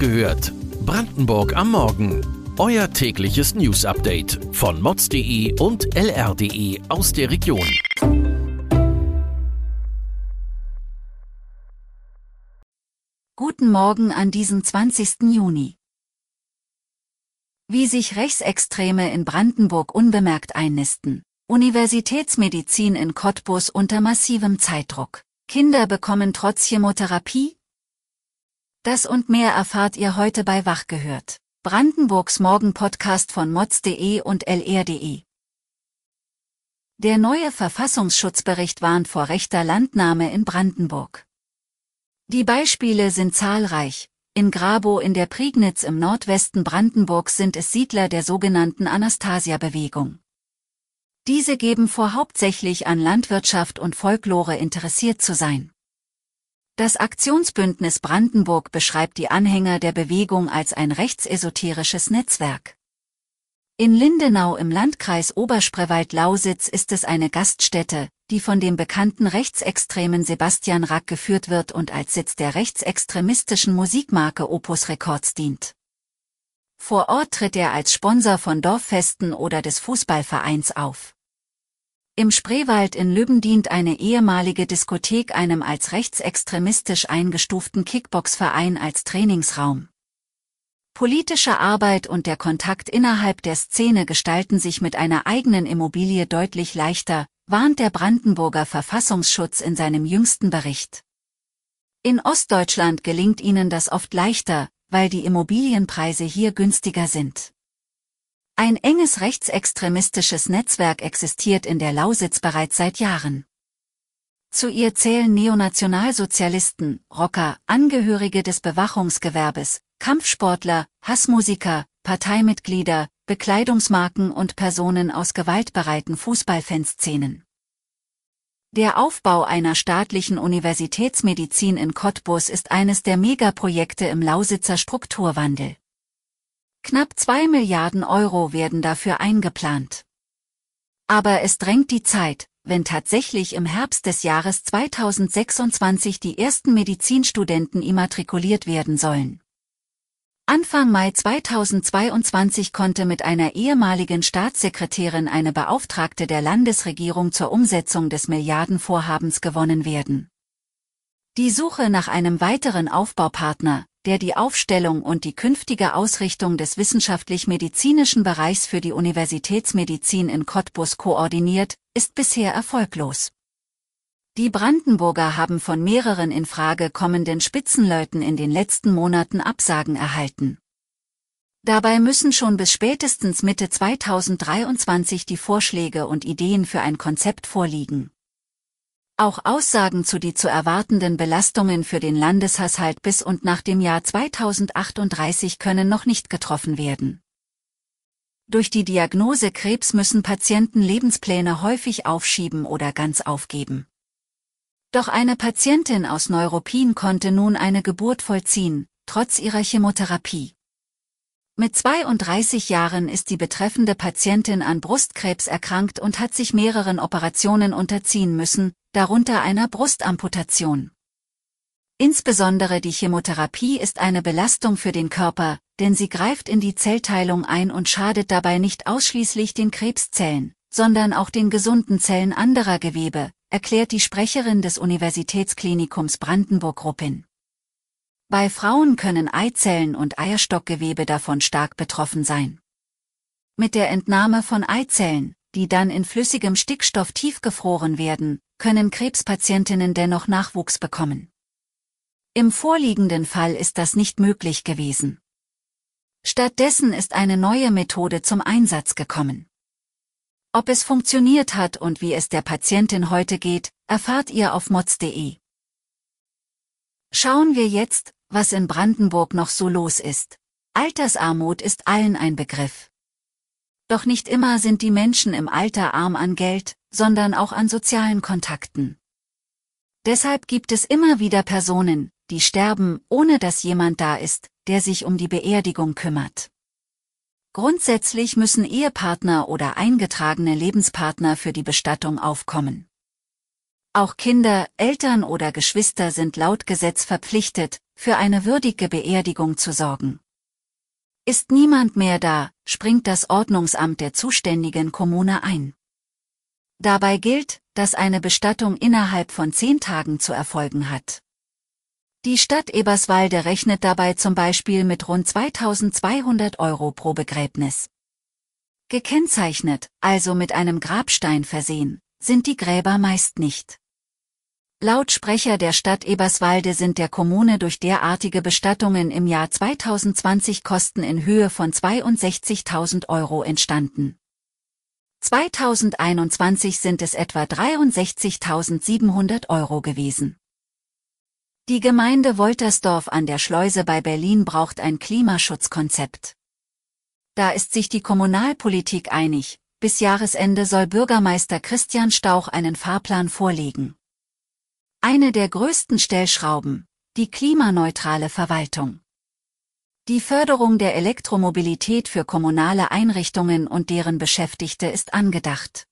gehört. Brandenburg am Morgen. Euer tägliches News-Update von mods.de und lr.de aus der Region. Guten Morgen an diesem 20. Juni. Wie sich Rechtsextreme in Brandenburg unbemerkt einnisten. Universitätsmedizin in Cottbus unter massivem Zeitdruck. Kinder bekommen trotz Chemotherapie? Das und mehr erfahrt ihr heute bei Wach gehört. Brandenburgs Morgen-Podcast von mods.de und lr.de. Der neue Verfassungsschutzbericht warnt vor rechter Landnahme in Brandenburg. Die Beispiele sind zahlreich. In Grabow in der Prignitz im Nordwesten Brandenburgs sind es Siedler der sogenannten Anastasia-Bewegung. Diese geben vor hauptsächlich an Landwirtschaft und Folklore interessiert zu sein. Das Aktionsbündnis Brandenburg beschreibt die Anhänger der Bewegung als ein rechtsesoterisches Netzwerk. In Lindenau im Landkreis Oberspreewald-Lausitz ist es eine Gaststätte, die von dem bekannten Rechtsextremen Sebastian Rack geführt wird und als Sitz der rechtsextremistischen Musikmarke Opus Records dient. Vor Ort tritt er als Sponsor von Dorffesten oder des Fußballvereins auf. Im Spreewald in Lübben dient eine ehemalige Diskothek einem als rechtsextremistisch eingestuften Kickboxverein als Trainingsraum. Politische Arbeit und der Kontakt innerhalb der Szene gestalten sich mit einer eigenen Immobilie deutlich leichter, warnt der Brandenburger Verfassungsschutz in seinem jüngsten Bericht. In Ostdeutschland gelingt ihnen das oft leichter, weil die Immobilienpreise hier günstiger sind. Ein enges rechtsextremistisches Netzwerk existiert in der Lausitz bereits seit Jahren. Zu ihr zählen Neonationalsozialisten, Rocker, Angehörige des Bewachungsgewerbes, Kampfsportler, Hassmusiker, Parteimitglieder, Bekleidungsmarken und Personen aus gewaltbereiten Fußballfanszenen. Der Aufbau einer staatlichen Universitätsmedizin in Cottbus ist eines der Megaprojekte im Lausitzer Strukturwandel. Knapp zwei Milliarden Euro werden dafür eingeplant. Aber es drängt die Zeit, wenn tatsächlich im Herbst des Jahres 2026 die ersten Medizinstudenten immatrikuliert werden sollen. Anfang Mai 2022 konnte mit einer ehemaligen Staatssekretärin eine Beauftragte der Landesregierung zur Umsetzung des Milliardenvorhabens gewonnen werden. Die Suche nach einem weiteren Aufbaupartner, der die Aufstellung und die künftige Ausrichtung des wissenschaftlich-medizinischen Bereichs für die Universitätsmedizin in Cottbus koordiniert, ist bisher erfolglos. Die Brandenburger haben von mehreren in Frage kommenden Spitzenleuten in den letzten Monaten Absagen erhalten. Dabei müssen schon bis spätestens Mitte 2023 die Vorschläge und Ideen für ein Konzept vorliegen. Auch Aussagen zu die zu erwartenden Belastungen für den Landeshaushalt bis und nach dem Jahr 2038 können noch nicht getroffen werden. Durch die Diagnose Krebs müssen Patienten Lebenspläne häufig aufschieben oder ganz aufgeben. Doch eine Patientin aus Neuruppin konnte nun eine Geburt vollziehen, trotz ihrer Chemotherapie. Mit 32 Jahren ist die betreffende Patientin an Brustkrebs erkrankt und hat sich mehreren Operationen unterziehen müssen, darunter einer Brustamputation. Insbesondere die Chemotherapie ist eine Belastung für den Körper, denn sie greift in die Zellteilung ein und schadet dabei nicht ausschließlich den Krebszellen, sondern auch den gesunden Zellen anderer Gewebe, erklärt die Sprecherin des Universitätsklinikums Brandenburg-Ruppin. Bei Frauen können Eizellen und Eierstockgewebe davon stark betroffen sein. Mit der Entnahme von Eizellen, die dann in flüssigem Stickstoff tiefgefroren werden, können Krebspatientinnen dennoch Nachwuchs bekommen. Im vorliegenden Fall ist das nicht möglich gewesen. Stattdessen ist eine neue Methode zum Einsatz gekommen. Ob es funktioniert hat und wie es der Patientin heute geht, erfahrt ihr auf mods.de. Schauen wir jetzt, was in Brandenburg noch so los ist. Altersarmut ist allen ein Begriff. Doch nicht immer sind die Menschen im Alter arm an Geld, sondern auch an sozialen Kontakten. Deshalb gibt es immer wieder Personen, die sterben, ohne dass jemand da ist, der sich um die Beerdigung kümmert. Grundsätzlich müssen Ehepartner oder eingetragene Lebenspartner für die Bestattung aufkommen. Auch Kinder, Eltern oder Geschwister sind laut Gesetz verpflichtet, für eine würdige Beerdigung zu sorgen. Ist niemand mehr da, springt das Ordnungsamt der zuständigen Kommune ein. Dabei gilt, dass eine Bestattung innerhalb von zehn Tagen zu erfolgen hat. Die Stadt Eberswalde rechnet dabei zum Beispiel mit rund 2200 Euro pro Begräbnis. Gekennzeichnet, also mit einem Grabstein versehen, sind die Gräber meist nicht. Laut Sprecher der Stadt Eberswalde sind der Kommune durch derartige Bestattungen im Jahr 2020 Kosten in Höhe von 62.000 Euro entstanden. 2021 sind es etwa 63.700 Euro gewesen. Die Gemeinde Woltersdorf an der Schleuse bei Berlin braucht ein Klimaschutzkonzept. Da ist sich die Kommunalpolitik einig, bis Jahresende soll Bürgermeister Christian Stauch einen Fahrplan vorlegen. Eine der größten Stellschrauben, die klimaneutrale Verwaltung. Die Förderung der Elektromobilität für kommunale Einrichtungen und deren Beschäftigte ist angedacht.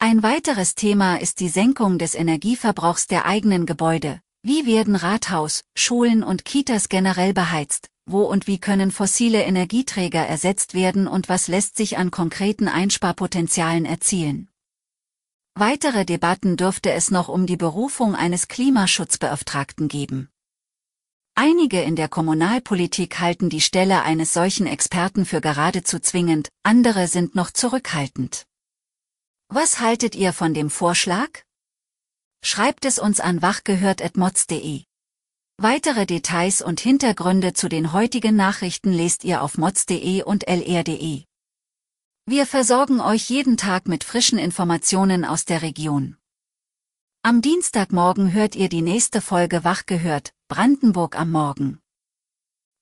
Ein weiteres Thema ist die Senkung des Energieverbrauchs der eigenen Gebäude. Wie werden Rathaus, Schulen und Kitas generell beheizt? Wo und wie können fossile Energieträger ersetzt werden und was lässt sich an konkreten Einsparpotenzialen erzielen? Weitere Debatten dürfte es noch um die Berufung eines Klimaschutzbeauftragten geben. Einige in der Kommunalpolitik halten die Stelle eines solchen Experten für geradezu zwingend, andere sind noch zurückhaltend. Was haltet ihr von dem Vorschlag? Schreibt es uns an wachgehört.mods.de. Weitere Details und Hintergründe zu den heutigen Nachrichten lest ihr auf mods.de und lr.de. Wir versorgen euch jeden Tag mit frischen Informationen aus der Region. Am Dienstagmorgen hört ihr die nächste Folge Wach gehört, Brandenburg am Morgen.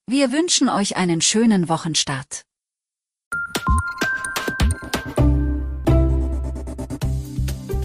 Wir wünschen euch einen schönen Wochenstart.